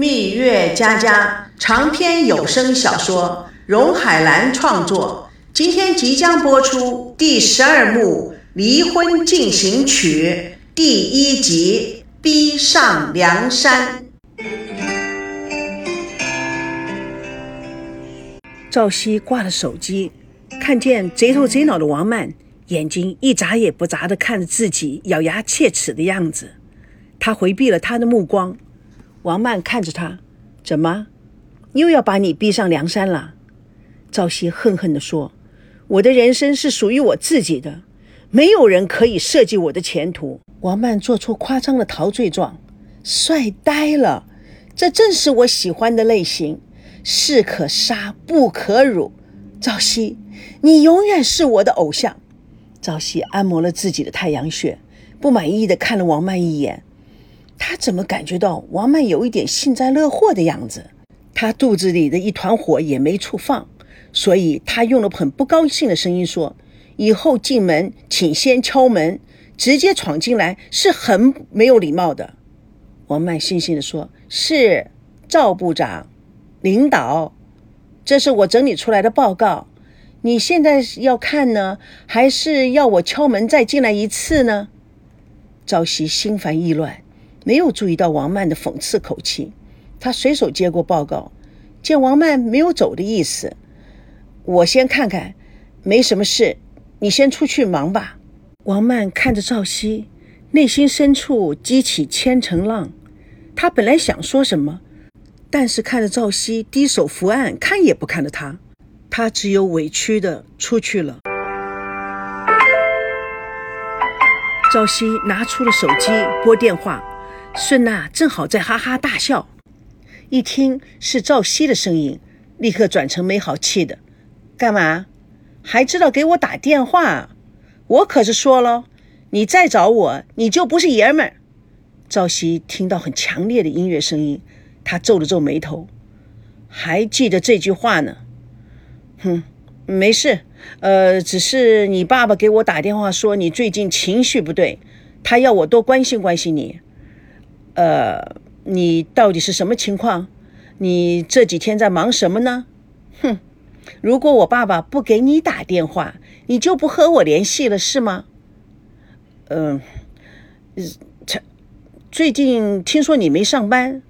蜜月佳佳长篇有声小说，荣海兰创作。今天即将播出第十二幕《离婚进行曲》第一集《逼上梁山》。赵熙挂了手机，看见贼头贼脑的王曼，眼睛一眨也不眨地看着自己，咬牙切齿的样子。他回避了他的目光。王曼看着他，怎么，又要把你逼上梁山了？赵熙恨恨地说：“我的人生是属于我自己的，没有人可以设计我的前途。”王曼做出夸张的陶醉状，帅呆了。这正是我喜欢的类型，士可杀不可辱。赵熙，你永远是我的偶像。赵熙按摩了自己的太阳穴，不满意的看了王曼一眼。他怎么感觉到王曼有一点幸灾乐祸的样子？他肚子里的一团火也没处放，所以他用了很不高兴的声音说：“以后进门请先敲门，直接闯进来是很没有礼貌的。”王曼悻悻地说：“是赵部长，领导，这是我整理出来的报告。你现在要看呢，还是要我敲门再进来一次呢？”赵熙心烦意乱。没有注意到王曼的讽刺口气，他随手接过报告，见王曼没有走的意思，我先看看，没什么事，你先出去忙吧。王曼看着赵熙，内心深处激起千层浪。他本来想说什么，但是看着赵熙低手伏案，看也不看着他，他只有委屈的出去了。赵熙拿出了手机拨电话。孙娜正好在哈哈大笑，一听是赵熙的声音，立刻转成没好气的：“干嘛？还知道给我打电话？我可是说了，你再找我，你就不是爷们儿。”赵熙听到很强烈的音乐声音，他皱了皱眉头，还记得这句话呢。哼，没事，呃，只是你爸爸给我打电话说你最近情绪不对，他要我多关心关心你。呃，你到底是什么情况？你这几天在忙什么呢？哼，如果我爸爸不给你打电话，你就不和我联系了，是吗？嗯，这最近听说你没上班，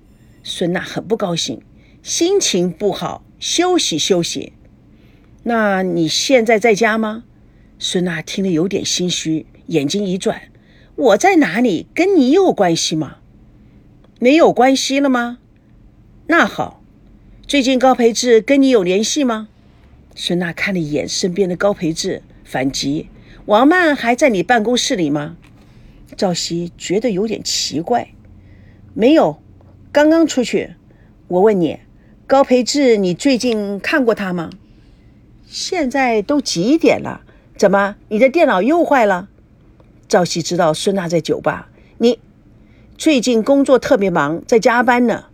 孙娜很不高兴，心情不好，休息休息。那你现在在家吗？孙娜听了有点心虚，眼睛一转，我在哪里？跟你有关系吗？没有关系了吗？那好，最近高培志跟你有联系吗？孙娜看了一眼身边的高培志，反击：“王曼还在你办公室里吗？”赵熙觉得有点奇怪，没有，刚刚出去。我问你，高培志，你最近看过他吗？现在都几点了？怎么，你的电脑又坏了？赵熙知道孙娜在酒吧，你。最近工作特别忙，在加班呢。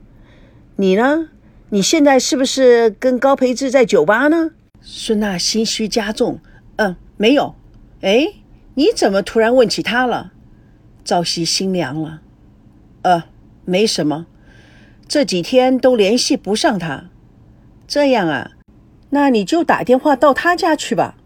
你呢？你现在是不是跟高培志在酒吧呢？孙娜心虚加重。嗯，没有。哎，你怎么突然问起他了？赵熙心凉了。呃，没什么。这几天都联系不上他。这样啊，那你就打电话到他家去吧。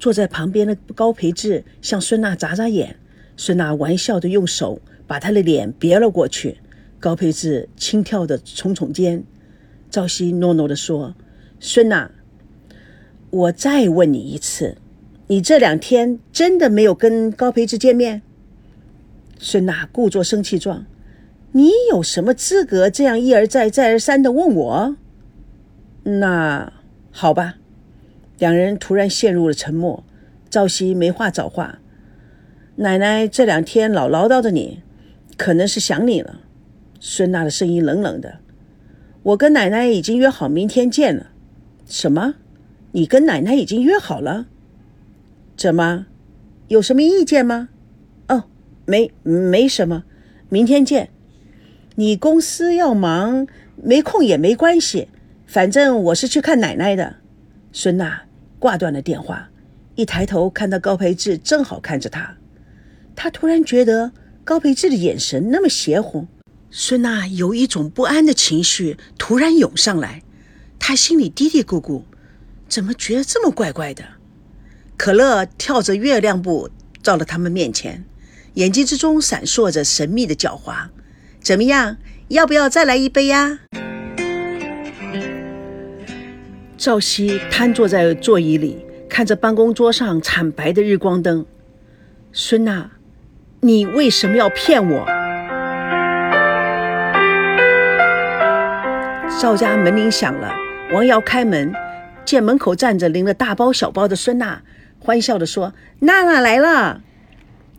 坐在旁边的高培志向孙娜眨眨眼。孙娜玩笑的用手。把他的脸别了过去，高培志轻跳的耸耸肩。赵熙诺诺地说：“孙娜，我再问你一次，你这两天真的没有跟高培志见面？”孙娜故作生气状：“你有什么资格这样一而再、再而三的问我？”那好吧，两人突然陷入了沉默。赵熙没话找话：“奶奶这两天老唠叨着你。”可能是想你了，孙娜的声音冷冷的。我跟奶奶已经约好明天见了。什么？你跟奶奶已经约好了？怎么？有什么意见吗？哦，没，没什么。明天见。你公司要忙，没空也没关系。反正我是去看奶奶的。孙娜挂断了电话，一抬头看到高培志正好看着他，他突然觉得。高培志的眼神那么邪乎，孙娜有一种不安的情绪突然涌上来，她心里嘀嘀咕咕：怎么觉得这么怪怪的？可乐跳着月亮步到了他们面前，眼睛之中闪烁着神秘的狡猾。怎么样？要不要再来一杯呀？赵熙瘫坐在座椅里，看着办公桌上惨白的日光灯。孙娜，你为什么要骗我？赵家门铃响了，王瑶开门，见门口站着拎了大包小包的孙娜，欢笑地说：“娜娜来了。”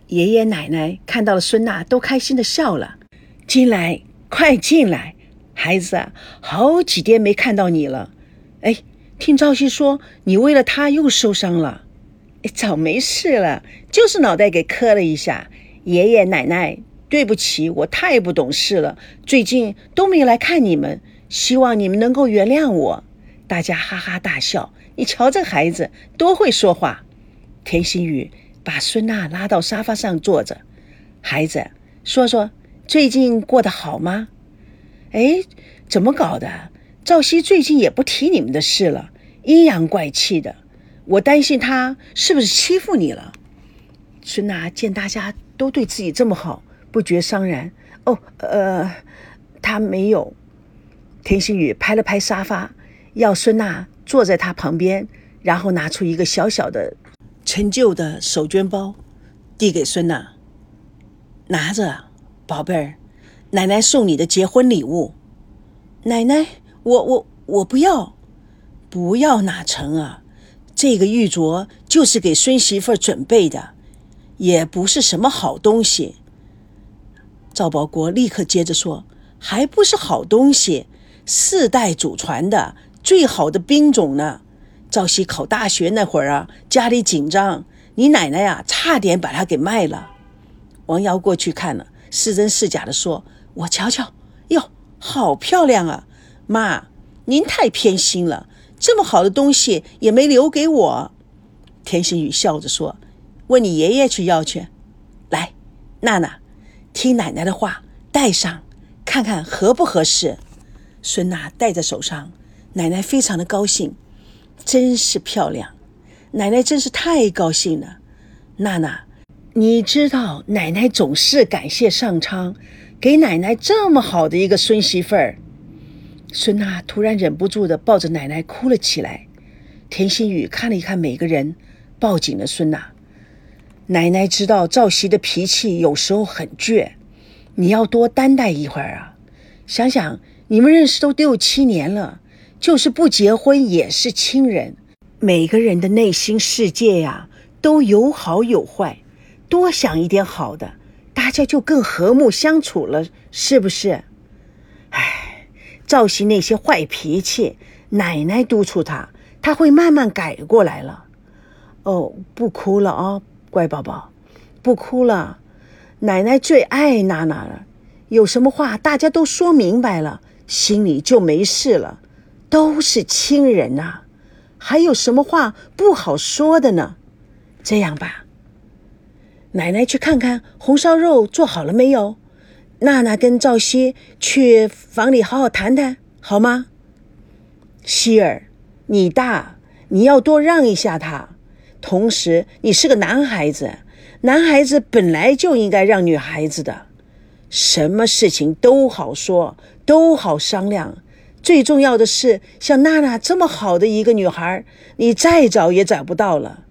爷爷奶奶看到了孙娜，都开心地笑了。进来，快进来，孩子，好几天没看到你了。哎，听赵熙说你为了他又受伤了。哎，早没事了，就是脑袋给磕了一下。爷爷奶奶，对不起，我太不懂事了，最近都没来看你们，希望你们能够原谅我。大家哈哈大笑。你瞧这孩子多会说话。田心雨把孙娜拉到沙发上坐着，孩子，说说最近过得好吗？哎，怎么搞的？赵熙最近也不提你们的事了，阴阳怪气的。我担心他是不是欺负你了？孙娜见大家都对自己这么好，不觉伤然。哦，呃，他没有。田心雨拍了拍沙发，要孙娜坐在他旁边，然后拿出一个小小的、陈旧的手绢包，递给孙娜。拿着，宝贝儿，奶奶送你的结婚礼物。奶奶。我我我不要，不要哪成啊？这个玉镯就是给孙媳妇准备的，也不是什么好东西。赵保国立刻接着说：“还不是好东西，世代祖传的最好的兵种呢。赵熙考大学那会儿啊，家里紧张，你奶奶呀，差点把它给卖了。”王瑶过去看了，是真是假的说：“我瞧瞧，哟，好漂亮啊！”妈，您太偏心了，这么好的东西也没留给我。田心雨笑着说：“问你爷爷去要去。”来，娜娜，听奶奶的话，戴上，看看合不合适。孙娜戴在手上，奶奶非常的高兴，真是漂亮。奶奶真是太高兴了。娜娜，你知道奶奶总是感谢上苍，给奶奶这么好的一个孙媳妇儿。孙娜突然忍不住的抱着奶奶哭了起来。田心雨看了一看每个人，抱紧了孙娜。奶奶知道赵熙的脾气有时候很倔，你要多担待一会儿啊。想想你们认识都六七年了，就是不结婚也是亲人。每个人的内心世界呀，都有好有坏，多想一点好的，大家就更和睦相处了，是不是？唉。赵熙那些坏脾气，奶奶督促他，他会慢慢改过来了。哦，不哭了啊，乖宝宝，不哭了。奶奶最爱娜娜了，有什么话大家都说明白了，心里就没事了。都是亲人呐，还有什么话不好说的呢？这样吧，奶奶去看看红烧肉做好了没有。娜娜跟赵熙去房里好好谈谈，好吗？希儿，你大，你要多让一下他。同时，你是个男孩子，男孩子本来就应该让女孩子的。什么事情都好说，都好商量。最重要的是，像娜娜这么好的一个女孩，你再找也找不到了。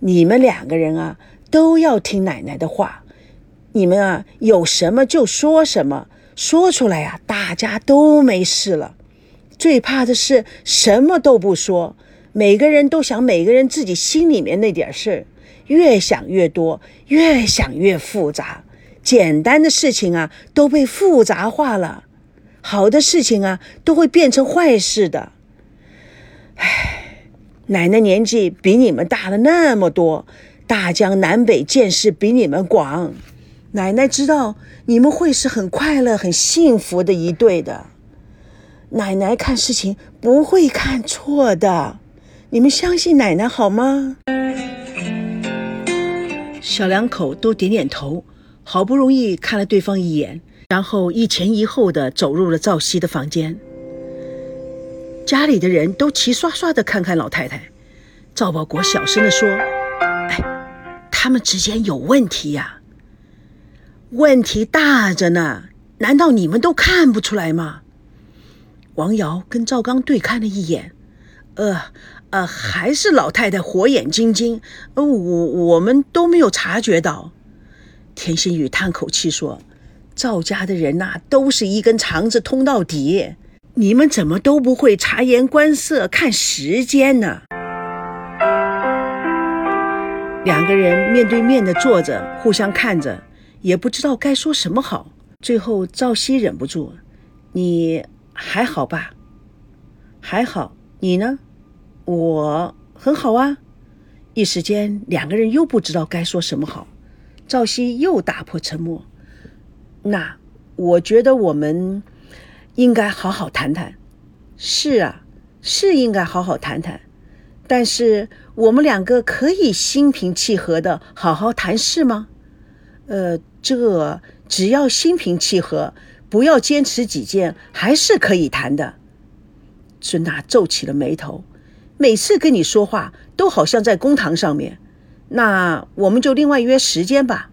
你们两个人啊，都要听奶奶的话。你们啊，有什么就说什么，说出来呀，大家都没事了。最怕的是什么都不说，每个人都想每个人自己心里面那点事越想越多，越想越复杂。简单的事情啊，都被复杂化了；好的事情啊，都会变成坏事的。唉，奶奶年纪比你们大了那么多，大江南北见识比你们广。奶奶知道你们会是很快乐、很幸福的一对的。奶奶看事情不会看错的，你们相信奶奶好吗？小两口都点点头，好不容易看了对方一眼，然后一前一后的走入了赵熙的房间。家里的人都齐刷刷的看看老太太。赵保国小声的说：“哎，他们之间有问题呀，问题大着呢，难道你们都看不出来吗？”王瑶跟赵刚对看了一眼，呃呃，还是老太太火眼金睛，呃，我我们都没有察觉到。田心雨叹口气说：“赵家的人呐，都是一根肠子通到底，你们怎么都不会察言观色、看时间呢？”两个人面对面的坐着，互相看着，也不知道该说什么好。最后，赵熙忍不住：“你。”还好吧，还好，你呢？我很好啊。一时间，两个人又不知道该说什么好。赵熙又打破沉默：“那我觉得我们应该好好谈谈。”“是啊，是应该好好谈谈。但是我们两个可以心平气和的好好谈事吗？”“呃，这只要心平气和。”不要坚持己见，还是可以谈的。孙娜皱起了眉头，每次跟你说话都好像在公堂上面。那我们就另外约时间吧。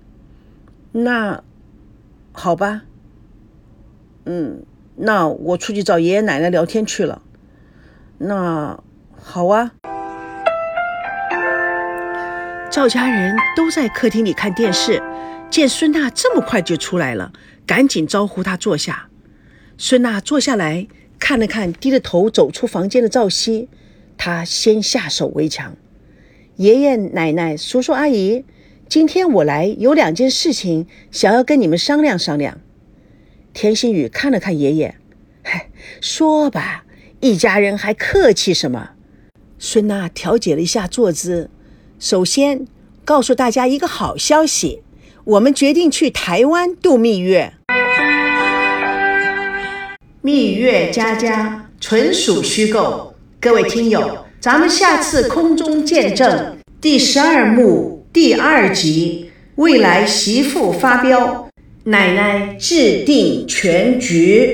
那好吧。嗯，那我出去找爷爷奶奶聊天去了。那好啊。赵家人都在客厅里看电视，见孙娜这么快就出来了。赶紧招呼她坐下。孙娜坐下来看了看低着头走出房间的赵熙，他先下手为强。爷爷奶奶、叔叔阿姨，今天我来有两件事情想要跟你们商量商量。田心雨看了看爷爷，嗨，说吧，一家人还客气什么？孙娜调节了一下坐姿，首先告诉大家一个好消息。我们决定去台湾度蜜月。蜜月佳佳纯属虚构，各位听友，咱们下次空中见证第十二幕第二集。未来媳妇发飙，奶奶制定全局。